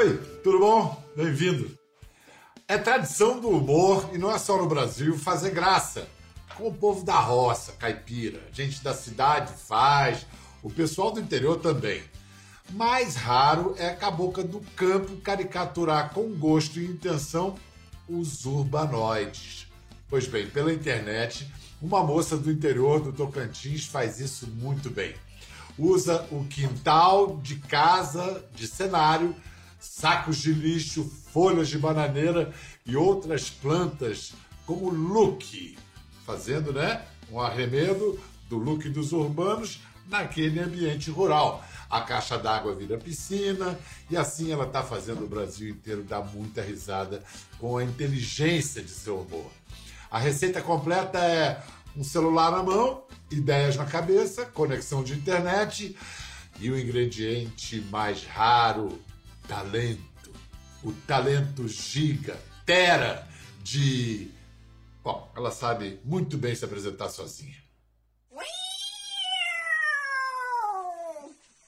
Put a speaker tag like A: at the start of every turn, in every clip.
A: Oi, tudo bom? Bem-vindo. É tradição do humor, e não é só no Brasil, fazer graça. Com o povo da roça, caipira, gente da cidade faz, o pessoal do interior também. Mais raro é a cabocla do campo caricaturar com gosto e intenção os urbanoides. Pois bem, pela internet, uma moça do interior do Tocantins faz isso muito bem. Usa o quintal de casa de cenário, sacos de lixo, folhas de bananeira e outras plantas como look, fazendo, né, um arremedo do look dos urbanos naquele ambiente rural. A caixa d'água vira piscina e assim ela está fazendo o Brasil inteiro dar muita risada com a inteligência de seu humor. A receita completa é um celular na mão, ideias na cabeça, conexão de internet e o ingrediente mais raro, talento. O talento giga, tera de. Bom, ela sabe muito bem se apresentar sozinha.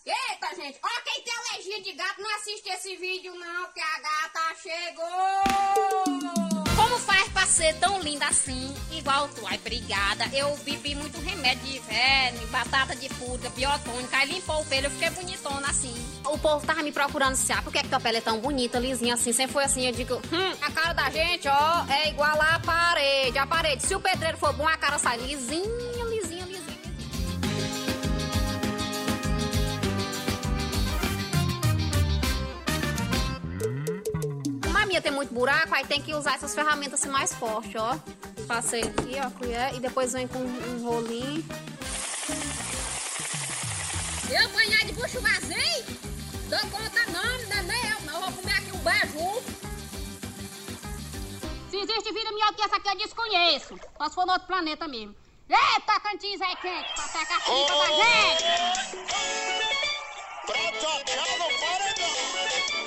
B: Eita, gente, ó, quem tem alergia de gato não assiste esse vídeo não, que a gata chegou! Pra ser tão linda assim, igual tu? Ai, obrigada. Eu bebi muito remédio de verme, batata de purga, biotônica, aí limpou o pelo, eu fiquei bonitona assim.
C: O povo tava me procurando se ah, por que, que tua pele é tão bonita, lisinha assim? Sempre foi assim, eu digo,
B: Hum, a cara da gente, ó, é igual a parede, a parede. Se o pedreiro for bom, a cara sai lisinha.
C: Como a minha tem muito buraco, aí tem que usar essas ferramentas assim mais fortes, ó. Passei aqui, ó, colher, e depois vem com um rolinho.
B: Eu apanhar de bucho vazio? Dou conta não, não é nem eu, não. Vou comer aqui um beijo. Se existe vida melhor que essa aqui, eu desconheço. Só se for no outro planeta mesmo. Eita, Cantins é quente, pra pegar a da gente.
D: Pra tocar no paredão.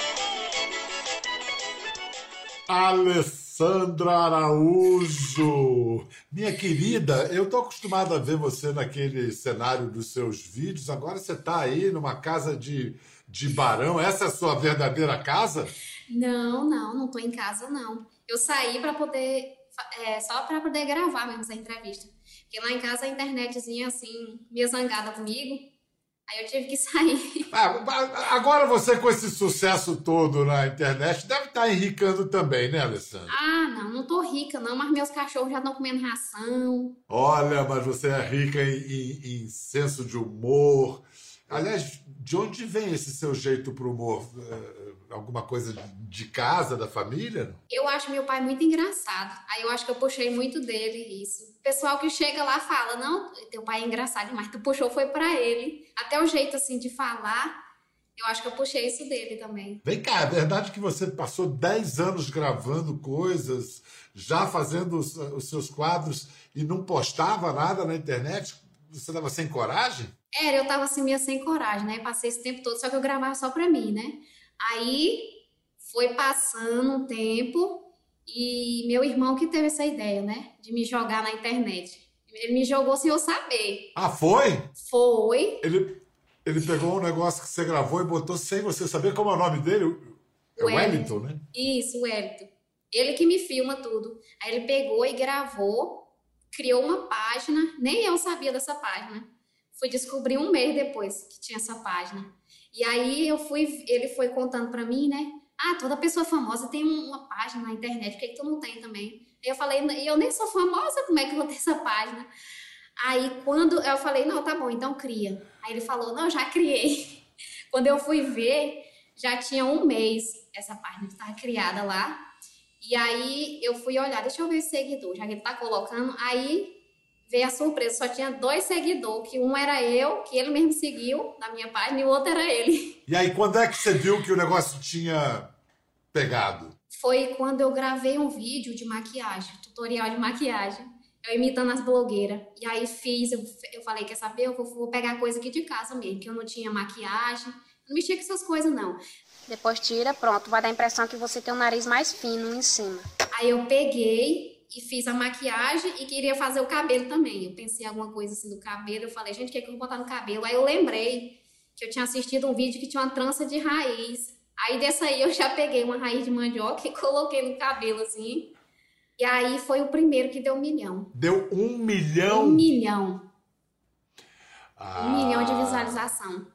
A: Alessandra Araújo! Minha querida, eu tô acostumado a ver você naquele cenário dos seus vídeos, agora você tá aí numa casa de, de barão. Essa é a sua verdadeira casa?
C: Não, não, não tô em casa, não. Eu saí pra poder, é, só pra poder gravar mesmo essa entrevista. Porque lá em casa a internetzinha, assim, meio zangada comigo. Aí eu tive que sair.
A: Ah, agora você com esse sucesso todo na internet deve estar enricando também, né, Alessandra?
C: Ah, não, não tô rica, não, mas meus cachorros já estão comendo ração.
A: Olha, mas você é rica em, em- em senso de humor. Aliás, de onde vem esse seu jeito pro humor? Alguma coisa de casa, da família?
C: Eu acho meu pai muito engraçado. Aí eu acho que eu puxei muito dele isso. O pessoal que chega lá fala: "Não, teu pai é engraçado demais, tu puxou foi pra ele". Até o jeito assim de falar, eu acho que eu puxei isso dele também.
A: Vem cá, é verdade que você passou 10 anos gravando coisas, já fazendo os, os seus quadros e não postava nada na internet? Você estava sem coragem?
C: Era, eu tava assim meio sem coragem, né? Passei esse tempo todo, só que eu gravava só pra mim, né? Aí foi passando um tempo e meu irmão que teve essa ideia, né? De me jogar na internet. Ele me jogou sem eu saber.
A: Ah, foi?
C: Foi.
A: Ele, ele pegou um negócio que você gravou e botou sem você saber como é o nome dele? É Wellington, né?
C: Isso, o Wellington. Ele que me filma tudo. Aí ele pegou e gravou, criou uma página, nem eu sabia dessa página. Fui descobrir um mês depois que tinha essa página. E aí eu fui, ele foi contando pra mim, né? Ah, toda pessoa famosa tem um- uma página na internet, por que, que tu não tem também? Aí eu falei, eu nem sou famosa, como é que eu vou ter essa página? Aí quando eu falei, não, tá bom, então cria. Aí ele falou, não, já criei. Quando eu fui ver, já tinha um mês essa página estava criada lá. E aí eu fui olhar, deixa eu ver esse seguidor, já que ele tá colocando. Aí veio a surpresa, só tinha dois seguidores, que um era eu, que ele mesmo seguiu na minha página, e o outro era ele.
A: E aí, quando é que você viu que o negócio tinha pegado?
C: Foi quando eu gravei um vídeo de maquiagem, tutorial de maquiagem. Eu imitando as blogueiras. E aí fiz, eu, eu falei, quer saber? Eu vou, vou pegar coisa aqui de casa mesmo, que eu não tinha maquiagem. Não mexia com essas coisas, não.
E: Depois tira, pronto. Vai dar a impressão que você tem o nariz mais fino em cima.
C: Aí eu peguei e fiz a maquiagem e queria fazer o cabelo também. Eu pensei em alguma coisa assim do cabelo. Eu falei, gente, o que, é que eu vou botar no cabelo? Aí eu lembrei que eu tinha assistido um vídeo que tinha uma trança de raiz. Aí dessa aí eu já peguei uma raiz de mandioca e coloquei no cabelo assim. E aí foi o primeiro que deu um milhão.
A: Deu um milhão.
C: Um milhão.
A: Ah,
C: Um milhão de visualização.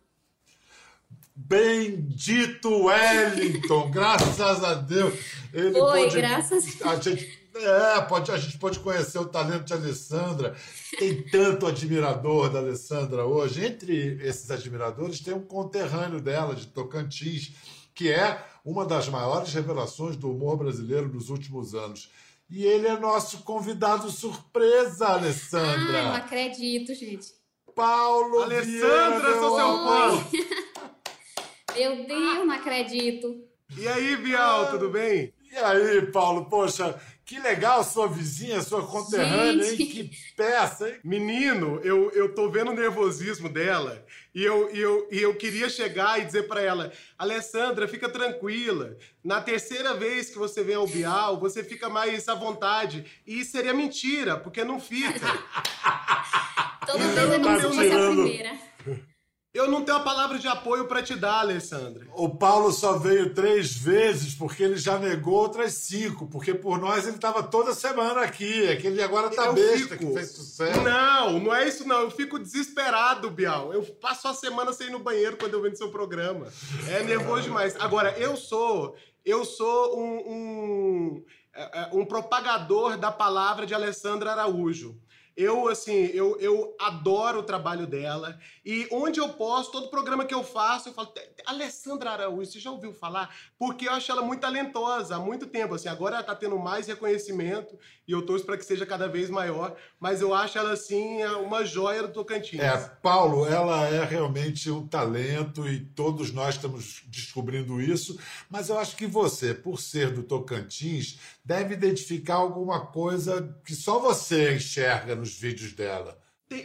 A: Bendito Wellington, graças a Deus. Ele
C: Foi,
A: pôde-
C: graças
A: a gente é, pode, a gente pode conhecer o talento de Alessandra. Tem tanto admirador da Alessandra hoje. Entre esses admiradores tem um conterrâneo dela, de Tocantins, que é uma das maiores revelações do humor brasileiro dos últimos anos. E ele é nosso convidado surpresa,
C: Ah, não
A: Alessandra.
C: acredito, gente.
A: Paulo
F: Alessandra,
A: Vieira,
F: sou seu fã.
A: amor.
C: Meu Deus, não acredito.
F: E aí, Bial, tudo bem?
A: E aí, Paulo, poxa, que legal sua vizinha, sua conterrânea, hein?
C: Gente.
A: Que peça, hein?
F: Menino, eu, eu tô vendo o nervosismo dela e eu, e eu, e eu queria chegar e dizer pra ela: Alessandra, fica tranquila. Na terceira vez que você vem ao Bial, você fica mais à vontade. E seria mentira, porque não fica.
C: Toda vez é como se fosse a primeira.
F: Eu não tenho a palavra de apoio pra te dar, Alessandra.
A: O Paulo só veio três vezes porque ele já negou outras cinco, porque por nós ele estava toda semana aqui. É que ele agora tá
F: Eu
A: besta,
F: fico-
A: que fez sucesso.
F: Não, não é isso não. Eu fico desesperado, Bial. Eu passo a semana sem ir no banheiro quando eu venho no seu programa. É nervoso demais. Agora, eu sou, eu sou um, um, é, é, um propagador da palavra de Alessandra Araújo. Eu, assim, eu, eu adoro o trabalho dela. E onde eu posso, todo programa que eu faço, eu falo, "Te- te- Alessandra Araújo, você já ouviu falar? Porque eu acho ela muito talentosa há muito tempo. Assim, agora ela tá tendo mais reconhecimento e eu torço para que seja cada vez maior. Mas eu acho ela, assim, uma joia do Tocantins.
A: É, Paulo, ela é realmente um talento e todos nós estamos descobrindo isso, mas eu acho que você, por ser do Tocantins, deve identificar alguma coisa que só você enxerga nos vídeos dela.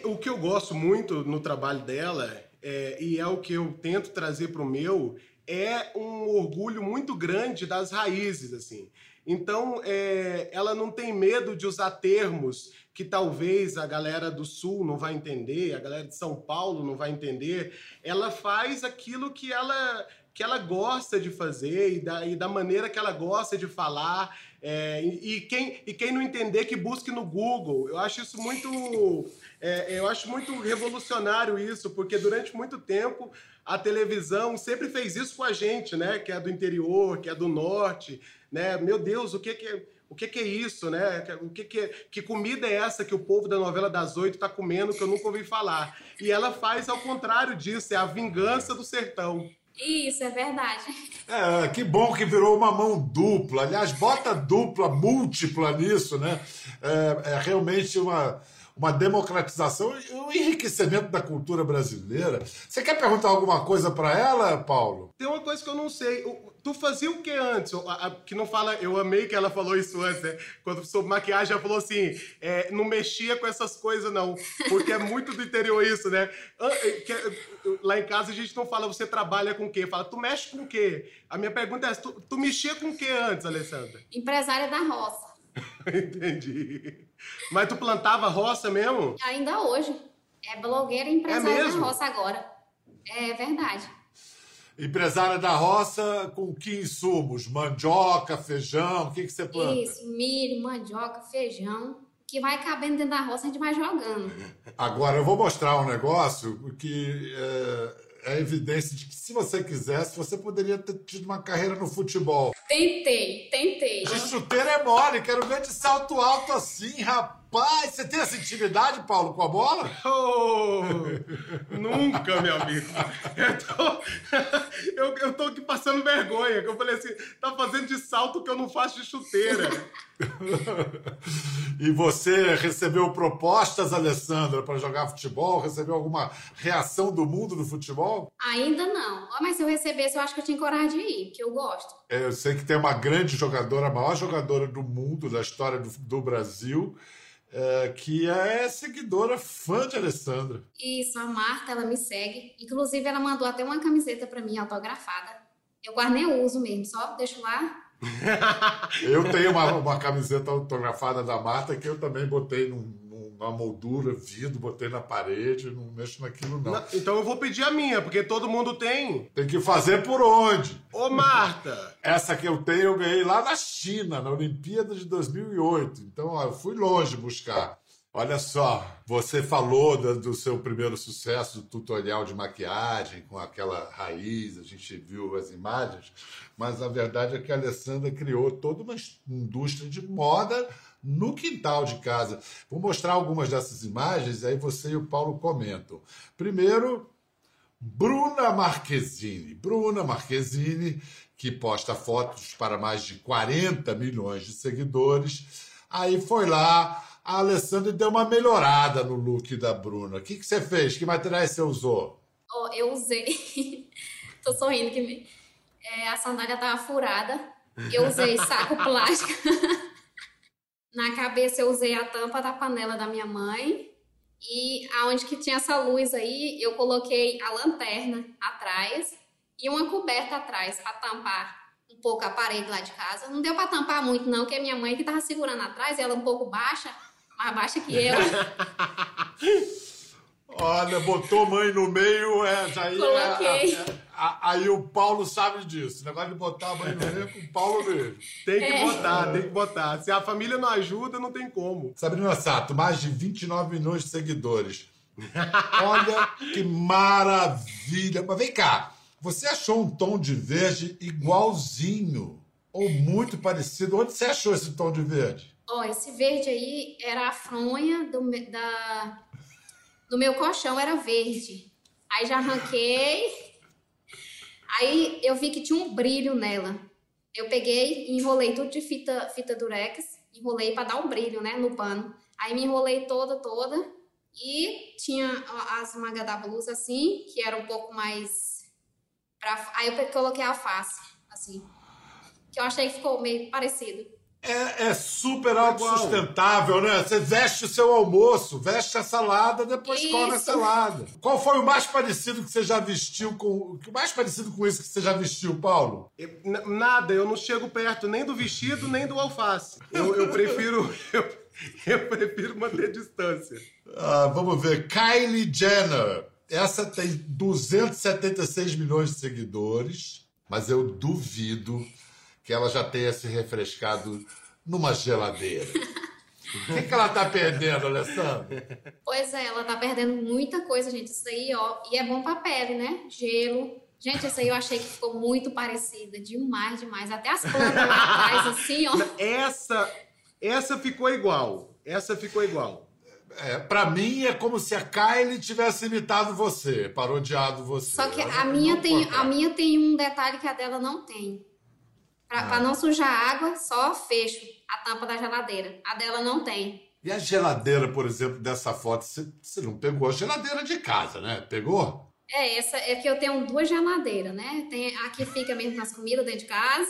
F: O que eu gosto muito no trabalho dela, é, e é o que eu tento trazer para o meu, é um orgulho muito grande das raízes, assim. Então, é, ela não tem medo de usar termos que talvez a galera do Sul não vai entender, a galera de São Paulo não vai entender. Ela faz aquilo que ela que ela gosta de fazer e da, e da maneira que ela gosta de falar. É, e, e quem, e quem não entender, que busque no Google. Eu acho isso muito. é, eu acho muito revolucionário isso, porque durante muito tempo a televisão sempre fez isso com a gente, né? Que é do interior, que é do norte, né? Meu Deus, o que que é, o que que é isso, né? O que que, é- que comida é essa que o povo da novela das oito tá comendo que eu nunca ouvi falar? E ela faz ao contrário disso, é a vingança do sertão.
C: Isso, é verdade.
A: É, que bom que virou uma mão dupla. Aliás, bota dupla, múltipla nisso, né? É, é realmente uma, uma democratização e um enriquecimento da cultura brasileira. Você quer perguntar alguma coisa para ela, Paulo?
F: Tem uma coisa que eu não sei. Tu fazia o que antes? A- a- Que não fala. Eu amei que ela falou isso antes, né? Quando sobre maquiagem, ela falou assim: é, não mexia com essas coisas, não. Porque é muito do interior isso, né? É, que- é, Lá em casa a gente não fala você trabalha com o quê? Fala, tu mexe com o quê? A minha pergunta é tu, tu mexia com o quê antes, Alessandra?
C: Empresária da roça.
F: Entendi. Mas tu plantava roça mesmo?
C: Ainda hoje. É blogueira e empresária
F: mesmo?
C: da roça agora. É verdade.
A: Empresária da roça, com que insumos? Mandioca, feijão, o que, que você planta?
C: Isso, milho, mandioca, feijão. Que vai cabendo dentro da roça, a gente vai jogando.
A: Agora, eu vou mostrar um negócio que é, é evidência de que, se você quisesse, você poderia ter tido uma carreira no futebol.
C: Tentei, tentei.
A: De chuteira é mole, quero ver de salto alto assim, rapaz. Você tem essa intimidade, Paulo, com a bola?
F: Oh, nunca, meu amigo. Eu tô, eu, eu tô aqui passando vergonha. Que eu falei assim, tá fazendo de salto que eu não faço de chuteira.
A: E você recebeu propostas, Alessandra, para jogar futebol? Recebeu alguma reação do mundo do futebol?
C: Ainda não. Ó, Mas se eu recebesse, eu acho que eu tinha coragem de ir, porque eu gosto.
A: É, Eu sei que tem uma grande jogadora, a maior jogadora do mundo, da história do, do Brasil, é, que é seguidora, fã de Alessandra.
C: Isso, a Marta, ela me segue. Inclusive, ela mandou até uma camiseta pra mim, autografada. Eu quase nem uso mesmo, só deixo lá.
A: Eu tenho uma, uma camiseta autografada da Marta que eu também botei num, num uma moldura, vidro, botei na parede, não mexo naquilo não.
F: Na- Então eu vou pedir a minha, porque todo mundo tem.
A: Tem que fazer por onde?
F: Ô, Marta!
A: Essa que eu tenho eu ganhei lá na China, na Olimpíada de 2008. Então, ó, eu fui longe buscar. Olha só, você falou do, seu primeiro sucesso, do tutorial de maquiagem com aquela raiz, a gente viu as imagens, mas a verdade é que a Alessandra criou toda uma indústria de moda no quintal de casa. Vou mostrar algumas dessas imagens, aí você e o Paulo comentam. Primeiro, Bruna Marquezine. Bruna Marquezine, que posta fotos para mais de 40 milhões de seguidores. Aí foi lá, a Alessandra deu uma melhorada no look da Bruna. O que, que você fez? Que materiais você usou?
C: Ó, eu usei. Tô sorrindo que me- é, a sandália tava furada. Eu usei saco plástico. Na cabeça eu usei a tampa da panela da minha mãe. E aonde que tinha essa luz aí, eu coloquei a lanterna atrás e uma coberta atrás para tampar um pouco a parede lá de casa. Não deu para tampar muito não, porque minha mãe que tava segurando atrás, ela um pouco baixa, mais baixa que eu.
A: Olha, botou mãe no meio, é, já ia.
C: Coloquei.
A: é, a- aí o Paulo sabe disso. O negócio de botar a mãe no meio é com o Paulo mesmo.
F: Tem que
C: É.
F: botar, tem que botar. Se a família não ajuda, não tem como.
A: Sabrina Sato, mais de 29 milhões de seguidores. Olha que maravilha. Mas vem cá, você achou um tom de verde igualzinho ou muito parecido? Onde você achou esse tom de verde?
C: Ó, esse verde aí era a fronha do, da, do meu colchão, era verde. Aí já arranquei. Aí eu vi que tinha um brilho nela. Eu peguei e enrolei tudo de fita, fita durex. Enrolei para dar um brilho, né, no pano. Aí me enrolei toda, toda. E tinha as mangas da blusa assim, que era um pouco mais... Pra, aí eu coloquei a face, assim. Que eu achei que ficou meio parecido.
A: É, é super autossustentável, né? Você veste o seu almoço, veste a salada, depois
C: Isso.
A: come a salada. Qual foi o mais parecido que você já vestiu com. O mais parecido com isso que você já vestiu, Paulo?
F: Eu- nada, eu não chego perto nem do vestido, nem do alface. Eu, eu prefiro. Eu, eu prefiro manter distância.
A: Ah, vamos ver. Kylie Jenner. Essa tem 276 milhões de seguidores, mas eu duvido que ela já tenha se refrescado numa geladeira. O que, que ela tá perdendo, Alessandra?
C: Pois é, ela tá perdendo muita coisa, gente. Isso aí, ó. E é bom pra pele, né? Gelo. Gente, essa aí eu achei que ficou muito parecida. Demais, demais. Até as plantas lá atrás, assim, ó.
F: Essa, essa ficou igual. Essa ficou igual.
A: É, pra mim é como se a Kylie tivesse imitado você, parodiado você.
C: Só que a minha, tem, a minha tem um detalhe que a dela não tem. Pra,
A: Ah.
C: não sujar água, só fecho a tampa da geladeira. A dela não tem.
A: E a geladeira, por exemplo, dessa foto, você, você não pegou a geladeira de casa, né? Pegou?
C: É, essa é que eu tenho duas geladeiras, né? Tem a que fica mesmo nas comidas dentro de casa.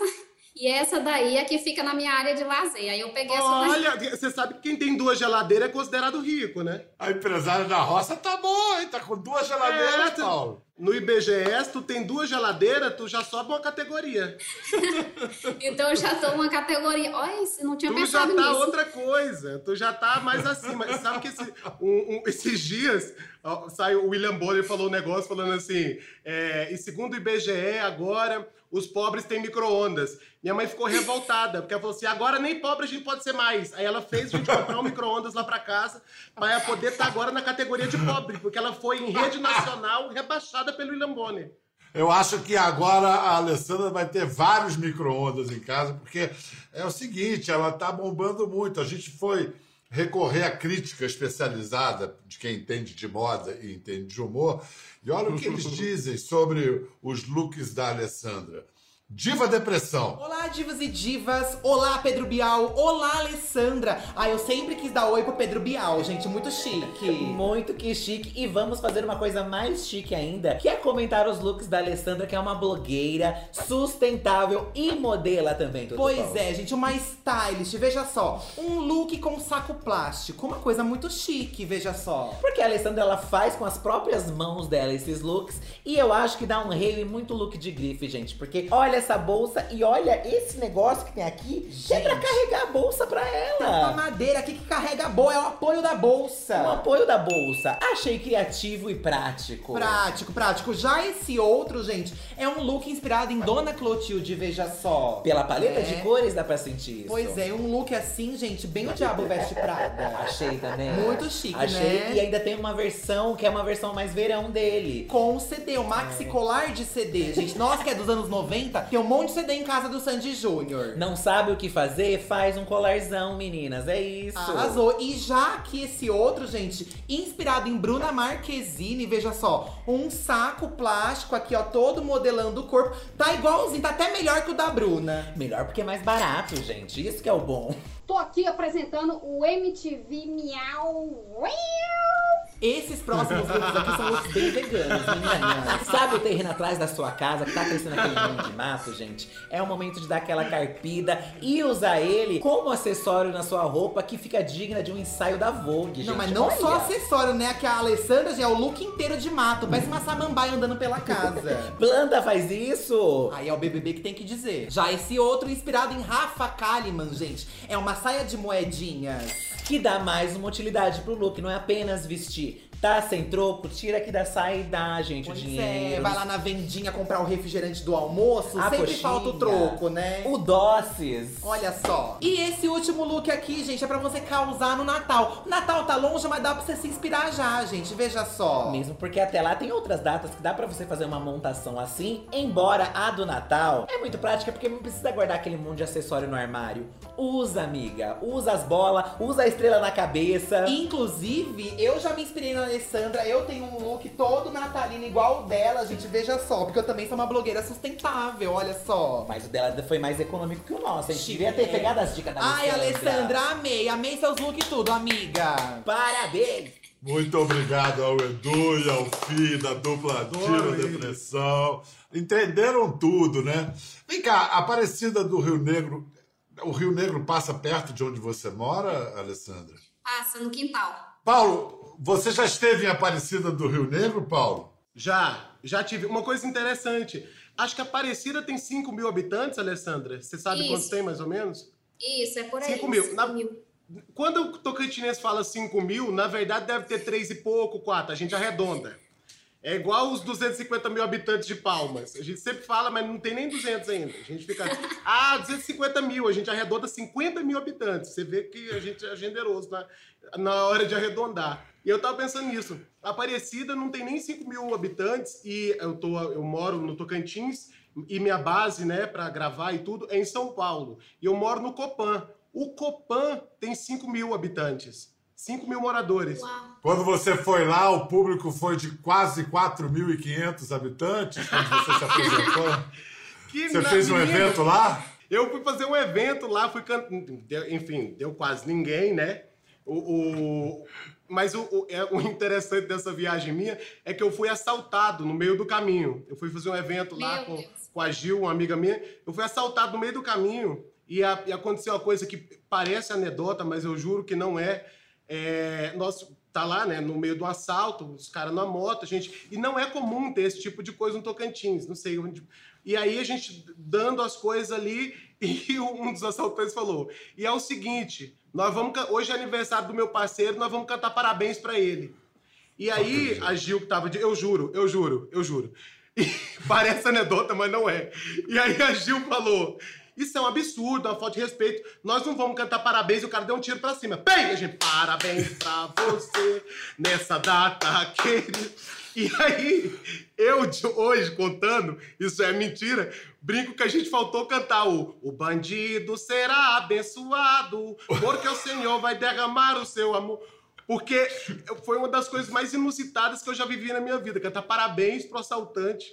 C: E essa daí é que fica na minha área de lazer. Aí eu peguei essa daí.
F: Olha, você sabe que quem tem duas geladeiras é considerado rico, né?
A: A empresária da roça tá boa, hein? Tá com duas geladeiras,
F: É, tu-
A: Paulo.
F: No IBGS, tu tem duas geladeiras, tu já sobe uma categoria.
C: Então eu já tô uma categoria. Olha, isso, não tinha
F: Tu já
C: pensado
F: tá
C: nisso.
F: outra coisa, tu já tá mais acima. E sabe que esse- um- um- esses dias ó, saiu o William Bonner falou um negócio falando assim: é, e segundo o IBGE, agora os pobres têm micro-ondas. Minha mãe ficou revoltada, porque ela falou assim: agora nem pobre a gente pode ser mais. Aí ela fez a gente comprar um micro-ondas lá pra casa, pra ela poder estar agora na categoria de pobre, porque ela foi em rede nacional rebaixada pelo William Bonner.
A: Eu acho que agora a Alessandra vai ter vários micro-ondas em casa, porque é o seguinte, ela tá bombando muito. A gente foi recorrer à crítica especializada de quem entende de moda e entende de humor, e olha o que eles dizem sobre os looks da Alessandra. Diva Depressão.
G: Olá, divas e divas! Olá, Pedro Bial! Olá, Alessandra! Ah, eu sempre quis dar oi pro Pedro Bial, gente, muito chique.
H: Muito que chique. E vamos fazer uma coisa mais chique ainda, que é comentar os looks da Alessandra, que é uma blogueira sustentável e modela também. tudo
G: Pois
H: bom.
G: é, gente, uma stylist, veja só. Um look com saco plástico, uma coisa muito chique, veja só.
H: Porque a Alessandra ela faz com as próprias mãos dela esses looks. E eu acho que dá um rei e muito look de grife, gente. Porque olha olha essa bolsa e olha esse negócio que tem aqui, que é pra
G: Gente.
H: carregar a bolsa pra
G: Tem uma
H: ela.
G: madeira aqui que carrega boa, é o apoio da bolsa.
H: O apoio da bolsa. Achei criativo e prático.
G: Prático, prático. Já esse outro, gente, é um look inspirado em Dona Clotilde, veja só.
H: Pela paleta
G: É.
H: de cores dá pra sentir isso.
G: Pois é, um look assim, gente, bem o Diabo Veste Prada.
H: Achei também.
G: Muito chique,
H: Achei.
G: né?
H: E ainda tem uma versão que é uma versão mais verão dele.
G: Com o CD, o maxi colar de CD. Gente, nós que é dos anos 90, tem um monte de CD em casa do Sandy Júnior.
H: Não sabe o que fazer? Faz um colarzão, meninas. É isso.
G: Arrasou. E já que esse outro, gente, inspirado em Bruna Marquezine, veja só, um saco plástico aqui, ó, todo modelando o corpo. Tá igualzinho, tá até melhor que o da Bruna.
H: Melhor porque é mais barato, gente. Isso que é o bom.
E: Tô aqui apresentando o MTV Miau.
G: Esses próximos looks aqui são looks bem veganos, meninas.
H: Sabe o terreno atrás da sua casa que tá crescendo aquele monte de mato, gente? É o momento de dar aquela carpida e usar ele como acessório na sua roupa que fica digna de um ensaio da Vogue, gente.
G: Não, mas não
H: Olha.
G: só acessório, né? Que a Alessandra já é o look inteiro de mato, parece uma samambaia andando pela casa.
H: Planta faz isso!
G: Aí é o BBB que tem que dizer. Já esse outro inspirado em Rafa Kalimann, gente, é uma saia de moedinhas.
H: Que dá mais uma utilidade pro look, não é apenas vestir. Tá sem troco, tira aqui da saia e dá, gente, o
G: Pois
H: dinheiro.
G: é, vai lá na vendinha comprar o refrigerante do almoço,
H: A
G: sempre
H: coxinha.
G: falta o troco, né?
H: O doces.
G: Olha só. E esse último look aqui, gente, é pra você causar no Natal. O Natal tá longe, mas dá pra você se inspirar já, gente. Veja só.
H: Mesmo porque até lá tem outras datas que dá pra você fazer uma montação assim. Embora a do Natal é muito prática porque não precisa guardar aquele monte de acessório no armário. Usa, amiga. Usa as bolas, usa a estrela na cabeça.
G: Inclusive, eu já me inspirei na Alessandra. Eu tenho um look todo natalino igual o dela, gente. Veja só, porque eu também sou uma blogueira sustentável, olha só.
H: Mas o dela foi mais econômico que o nosso. A gente
G: Chique,
H: devia ter pegado as dicas da
G: Ai, Alessandra, amei. Amei seus looks tudo, amiga.
H: Parabéns!
A: Muito obrigado ao Edu e ao Fi da dupla Tiro Depressão. Entenderam tudo, né? Vem cá, Aparecida do Rio Negro. O Rio Negro passa perto de onde você mora, Alessandra?
C: Passa no quintal.
A: Paulo, você já esteve em Aparecida do Rio Negro, Paulo?
F: Já, já tive. Uma coisa interessante. Acho que Aparecida tem 5 mil habitantes, Alessandra. Você sabe
C: Isso.
F: quantos tem, mais ou menos?
C: Isso, é por aí.
F: Cinco mil.
C: cinco
F: Na-
C: mil.
F: Quando o Tocantinense fala 5 mil, na verdade deve ter 3 e pouco, 4. A gente arredonda. É igual os 250 mil habitantes de Palmas. A gente sempre fala, mas não tem nem 200 ainda. A gente fica, ah, 250 mil. A gente arredonda 50 mil habitantes. Você vê que a gente é generoso na, na hora de arredondar. E eu tava pensando nisso. Aparecida não tem nem 5 mil habitantes e eu, tô, eu moro no Tocantins e minha base, né, pra gravar e tudo, é em São Paulo. E eu moro no Copan. O Copan tem 5 mil habitantes. 5 mil moradores.
C: Uau.
A: Quando você foi lá, o público foi de quase 4.500 habitantes, quando você se apresentou.
F: Que
A: Você
F: na-
A: fez um evento lá?
F: Eu fui fazer um evento lá, fui cantar. Enfim, deu quase ninguém, né? O, o- Mas o, o- é, o interessante dessa viagem minha é que eu fui assaltado no meio do caminho. Eu fui fazer um evento lá com, com a Gil, uma amiga minha. Eu fui assaltado no meio do caminho e, a- e aconteceu uma coisa que parece anedota, mas eu juro que não é. É, nós tá lá, né, no meio do assalto, os caras na moto, a gente. E não é comum ter esse tipo de coisa no Tocantins, não sei onde. E aí a gente dando as coisas ali, e um dos assaltantes falou: e é o seguinte, nós vamos. Hoje é aniversário do meu parceiro, nós vamos cantar parabéns pra ele. E aí a Gil que tava de. Eu juro, eu juro, eu juro. E parece anedota, mas não é. E aí a Gil falou. Isso é um absurdo, é uma falta de respeito. Nós não vamos cantar parabéns e o cara deu um tiro pra cima. Bem, a gente, parabéns pra você nessa data querida. E aí, eu de hoje contando, isso é mentira, brinco que a gente faltou cantar o O bandido será abençoado, porque o Senhor vai derramar o seu amor. Porque foi uma das coisas mais inusitadas que eu já vivi na minha vida. Cantar parabéns pro assaltante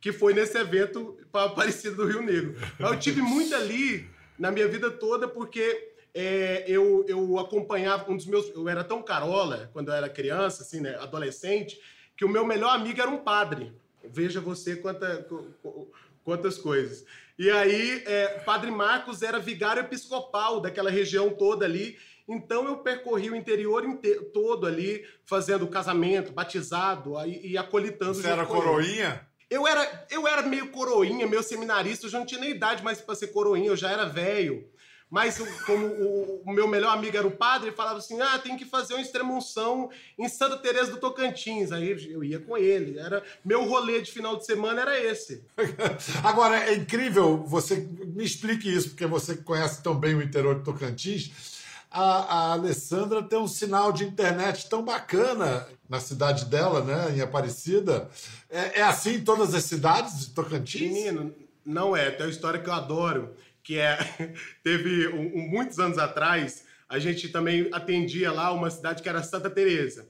F: que foi nesse evento para Aparecida do Rio Negro. Mas eu tive muito ali na minha vida toda porque é, eu, eu acompanhava um dos meus... Eu era tão carola quando eu era criança, assim, né, adolescente, que o meu melhor amigo era um padre. Veja você quanta, qu- qu- quantas coisas. E aí, é, Padre Marcos era vigário episcopal daquela região toda ali. Então eu percorri o interior inte- todo ali, fazendo casamento, batizado aí, e acolitando.
A: Você era coroinha?
F: Eu era, eu era meio coroinha, meio seminarista, eu já não tinha nem idade mais pra ser coroinha, eu já era velho. Mas como o, o meu melhor amigo era o padre, ele falava assim: ah, tem que fazer uma extremunção em Santa Teresa do Tocantins. Aí eu ia com ele. Era, meu rolê de final de semana era esse.
A: Agora, é incrível, você me explique isso, porque você conhece tão bem o interior de Tocantins. A, a Alessandra tem um sinal de internet tão bacana na cidade dela, né, em Aparecida. É, é assim em todas as cidades de Tocantins?
F: Menino, não é. Tem uma história que eu adoro, que é. Teve um- um- muitos anos atrás, a gente também atendia lá uma cidade que era Santa Teresa.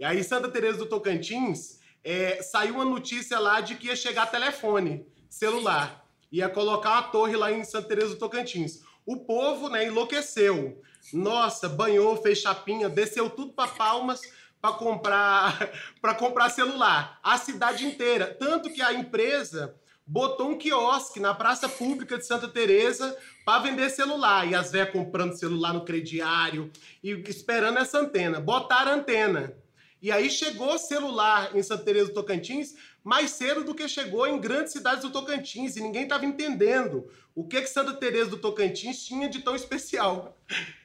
F: E aí, Santa Teresa do Tocantins, é, saiu uma notícia lá de que ia chegar telefone celular. Ia colocar uma torre lá em Santa Teresa do Tocantins. O povo, né, enlouqueceu. Nossa, banhou, fez chapinha, desceu tudo para Palmas para comprar para comprar celular. A cidade inteira, tanto que a empresa botou um quiosque na praça pública de Santa Teresa para vender celular e as velhas comprando celular no crediário e esperando essa antena. Botaram antena. E aí chegou celular em Santa Teresa do Tocantins mais cedo do que chegou em grandes cidades do Tocantins e ninguém estava entendendo o que que Santa Teresa do Tocantins tinha de tão especial.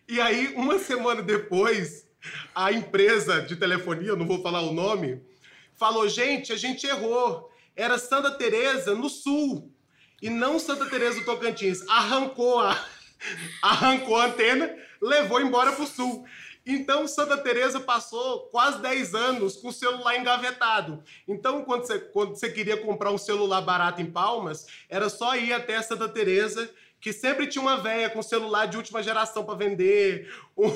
F: E aí uma semana depois, a empresa de telefonia, não vou falar o nome, falou: "Gente, a gente errou. Era Santa Teresa no sul e não Santa Teresa do Tocantins. Arrancou a arrancou a antena, levou embora pro sul. Então Santa Teresa passou quase 10 anos com o celular engavetado. Então quando você, quando você queria comprar um celular barato em Palmas, era só ir até Santa Teresa, que sempre tinha uma véia com celular de última geração para vender. Um-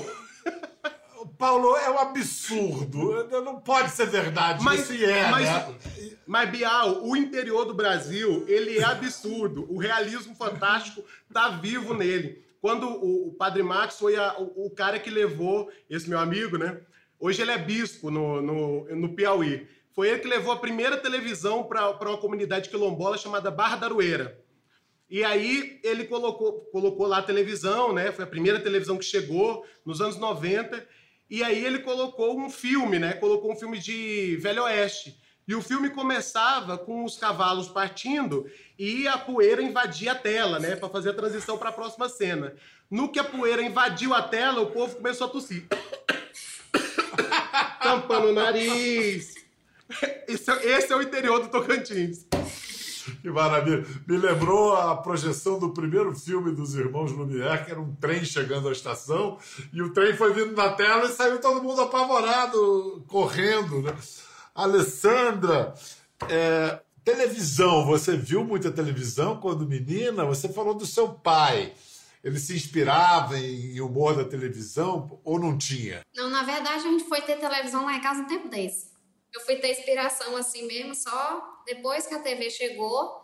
A: Paulo, é um absurdo. Não pode ser verdade.
F: Mas,
A: Isso é,
F: mas,
A: né?
F: mas, Bial, o interior do Brasil, ele é absurdo. O realismo fantástico tá vivo nele. Quando o, o Padre Max foi a- o, o cara que levou, esse meu amigo, né? Hoje ele é bispo no, no, no Piauí. Foi ele que levou a primeira televisão para uma comunidade quilombola chamada Barra da Aroeira. E aí ele colocou, colocou lá a televisão, né? Foi a primeira televisão que chegou nos anos 90. E aí ele colocou um filme, né? Colocou um filme de Velho Oeste. E o filme começava com os cavalos partindo e a poeira invadia a tela, né? Para fazer a transição para a próxima cena. No que a poeira invadiu a tela, o povo começou a tossir. Tampando o nariz. Esse é, esse é o interior do Tocantins.
A: Que maravilha. Me lembrou a projeção do primeiro filme dos irmãos Lumière, que era um trem chegando à estação, e o trem foi vindo na tela e saiu todo mundo apavorado, correndo. Né? Alessandra, é, televisão, você viu muita televisão quando menina? Você falou do seu pai. Ele se inspirava em humor da televisão ou não tinha?
C: Não, na verdade, a gente foi ter televisão lá em casa um tempo desse. Eu fui ter inspiração assim mesmo, só depois que a TV chegou.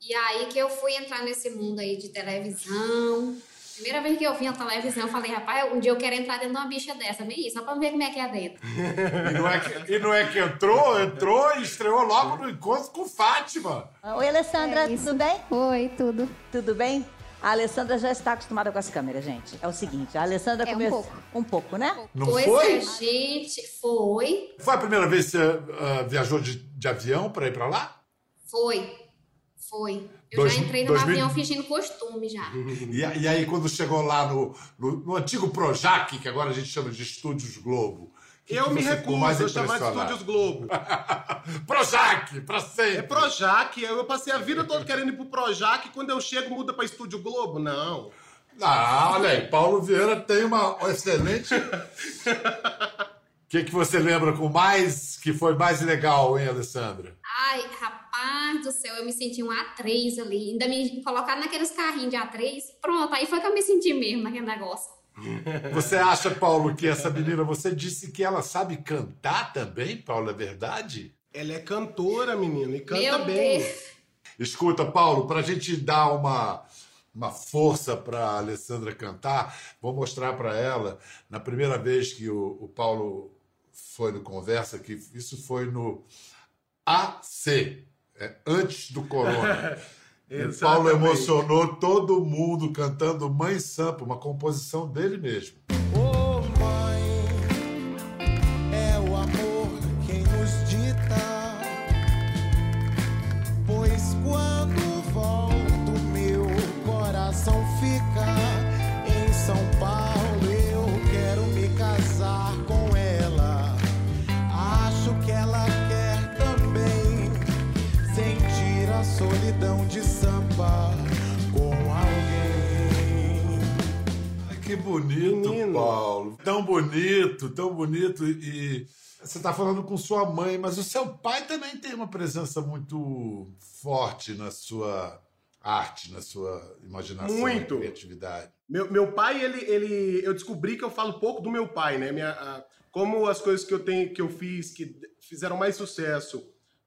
C: E aí que eu fui entrar nesse mundo aí de televisão. Primeira vez que eu vi a televisão, eu falei, rapaz, um dia eu quero entrar dentro de uma bicha dessa, bem isso, só pra ver como é que é dentro.
A: E não é que, e não é que entrou, entrou e estreou logo no encontro com Fátima.
I: Oi, Alessandra,
C: É
I: tudo bem?
C: Oi, tudo.
I: Tudo bem? A Alessandra já está acostumada com as câmeras, gente. É o seguinte, a Alessandra
C: É, um
I: começou...
C: pouco.
I: Um pouco, né?
A: Não
C: pois
A: foi?
C: a gente foi,
A: Foi a primeira vez que você ah, viajou de, de avião para ir para lá?
C: foi, foi. Eu
A: Dois-
C: já entrei no
A: 2000
C: avião fingindo costume já.
A: E, a- e aí, quando chegou lá no, no, no antigo Projac, que agora a gente chama de Estúdios Globo.
F: Eu me recuso a chamar de? Estúdios Globo.
A: Projac, pra sempre.
F: É Projac. Eu passei a vida toda querendo ir pro Projac e quando eu chego muda pra Estúdio Globo. Não.
A: Ah, olha aí, Paulo Vieira tem uma excelente. O que, que você lembra com mais que foi mais legal, hein, Alessandra?
C: Ai, rapaz do céu, eu me senti um A3 ali. Ainda me colocaram naqueles carrinhos de A3. Pronto, aí foi que eu me senti mesmo naquele negócio.
A: Você acha, Paulo, que essa menina, você disse que ela sabe cantar também, Paulo, é verdade?
F: Ela é cantora, menino, e canta
C: Meu
F: bem.
C: Deus.
A: Escuta, Paulo, para a gente dar uma, uma força para a Alessandra cantar, vou mostrar para ela, na primeira vez que o, o Paulo foi no Conversa, que isso foi no AC, é, antes do Corona. Paulo emocionou todo mundo cantando Mãe Sampa, uma composição dele mesmo. Bonito,
F: Menino.
A: Paulo. Tão bonito, tão bonito. E você está falando com sua mãe, mas o seu pai também tem uma presença muito forte na sua arte, na sua imaginação
F: Muito.
A: e criatividade.
F: Meu, meu pai, ele, ele. Eu descobri que eu falo pouco do meu pai, né? Minha, a- como as coisas que eu tenho, que eu fiz, que fizeram mais sucesso,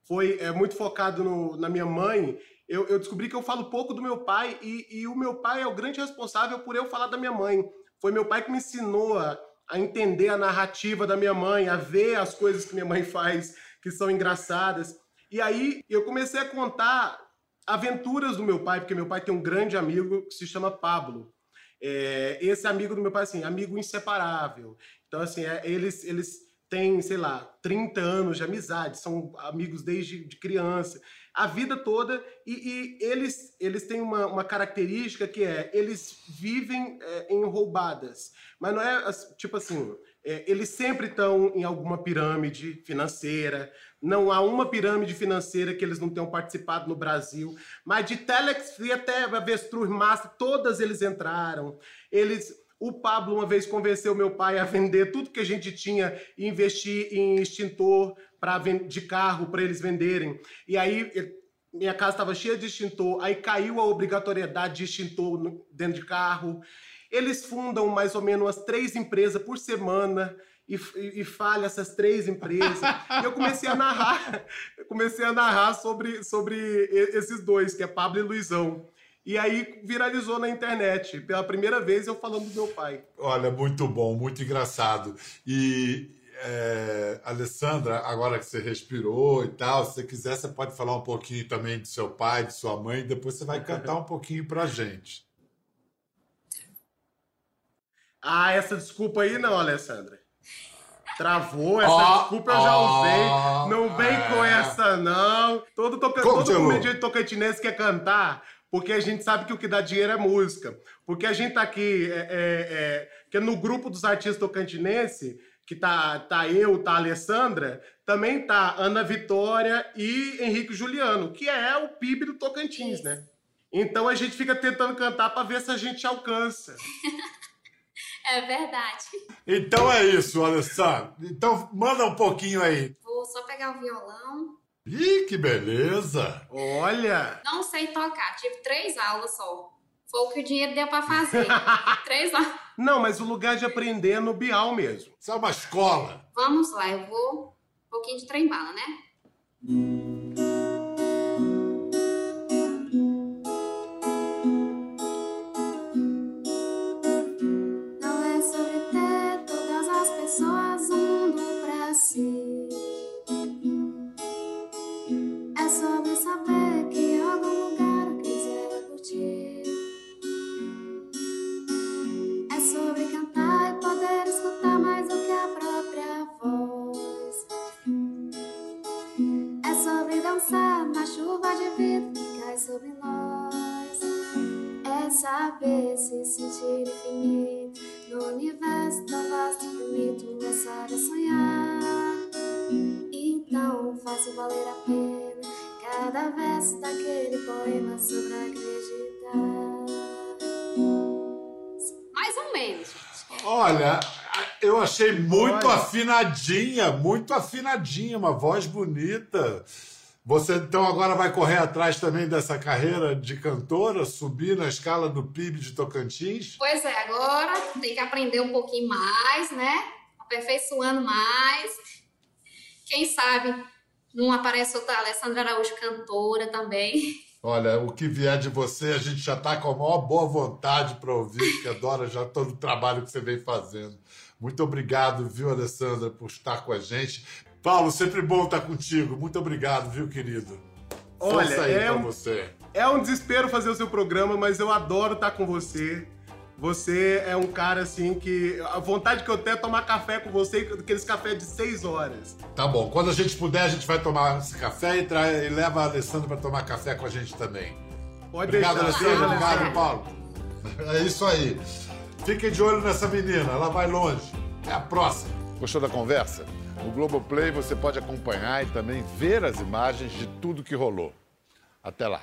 F: foi é, muito focado no- na minha mãe. Eu, eu descobri que eu falo pouco do meu pai e, e o meu pai é o grande responsável por eu falar da minha mãe. Foi meu pai que me ensinou a, a entender a narrativa da minha mãe, a ver as coisas que minha mãe faz que são engraçadas. E aí eu comecei a contar aventuras do meu pai, porque meu pai tem um grande amigo que se chama Pablo. É, esse amigo do meu pai, assim, amigo inseparável. Então, assim, é, eles, eles têm, sei lá, 30 anos de amizade, são amigos desde de criança, a vida toda, e, e eles, eles têm uma, uma característica que é, eles vivem é, em roubadas. Mas não é, tipo assim, é, eles sempre estão em alguma pirâmide financeira, não há uma pirâmide financeira que eles não tenham participado no Brasil, mas de Telex e até Avestruz Master, todas eles entraram. Eles, o Pablo uma vez convenceu meu pai a vender tudo que a gente tinha e investir em extintor para de carro para eles venderem. E aí minha casa estava cheia de extintor, aí caiu a obrigatoriedade de extintor dentro de carro. Eles fundam mais ou menos umas três empresas por semana e, e, e falha essas três empresas. e eu comecei a narrar, comecei a narrar sobre, sobre esses dois, que é Pablo e Luizão. E aí viralizou na internet. Pela primeira vez eu falando do meu pai.
A: Olha, muito bom, muito engraçado. E, é, Alessandra, agora que você respirou e tal, se você quiser, você pode falar um pouquinho também do seu pai, de sua mãe, depois você vai cantar um pouquinho pra gente.
F: Ah, essa desculpa aí não, Alessandra. Travou, essa
A: Ó,
F: desculpa eu já usei. Não vem
A: é.
F: com essa, não. Todo, toca, todo comediante tocantinense quer cantar, porque a gente sabe que o que dá dinheiro é música. Porque a gente tá aqui, é, é, é, que é no grupo dos artistas tocantinense, que tá, tá eu, tá a Alessandra, também tá Ana Vitória e Henrique Juliano, que é o PIB do Tocantins, né? Então a gente fica tentando cantar pra ver se a gente alcança.
C: É verdade.
A: Então é isso, Alessandra. Então manda um pouquinho aí.
C: Vou só pegar o violão.
A: Ih, que beleza!
F: Olha!
C: Não sei tocar, tive três aulas só. Foi o que o dinheiro deu pra fazer. três aulas.
F: Não, mas o lugar de aprender é no Bial mesmo.
A: Isso é uma escola.
C: Vamos lá, eu vou um pouquinho de trem bala, né? Valer a pena cada verso daquele poema sobre acreditar. Mais ou menos, gente.
A: Olha, eu achei muito
F: Olha.
A: afinadinha, muito afinadinha, uma voz bonita. Você então agora vai correr atrás também dessa carreira de cantora, subir na escala do PIB de Tocantins?
C: Pois é, agora tem que aprender um pouquinho mais, né? Aperfeiçoando mais. Quem sabe não aparece outra Alessandra Araújo cantora também.
A: Olha, o que vier de você, a gente já está com a maior boa vontade para ouvir, que adora já todo o trabalho que você vem fazendo. Muito obrigado, viu, Alessandra, por estar com a gente. Paulo, sempre bom estar contigo. Muito obrigado, viu, querido?
F: Olha,
A: Força aí
F: é
A: pra
F: um-
A: você.
F: É um desespero fazer o seu programa, mas eu adoro estar com você. Você é um cara assim que. A vontade que eu tenho é tomar café com você, aqueles cafés de seis horas.
A: Tá bom, quando a gente puder, a gente vai tomar esse café e, tra... e leva a Alessandra para tomar café com a gente também.
F: Pode
A: Obrigado,
F: deixar.
A: Alessandra. Obrigado,
F: Alessandra.
A: Paulo. É isso aí. Fiquem de olho nessa menina, ela vai longe. É a próxima.
J: Gostou da conversa? No Globoplay você pode acompanhar e também ver as imagens de tudo que rolou. Até lá.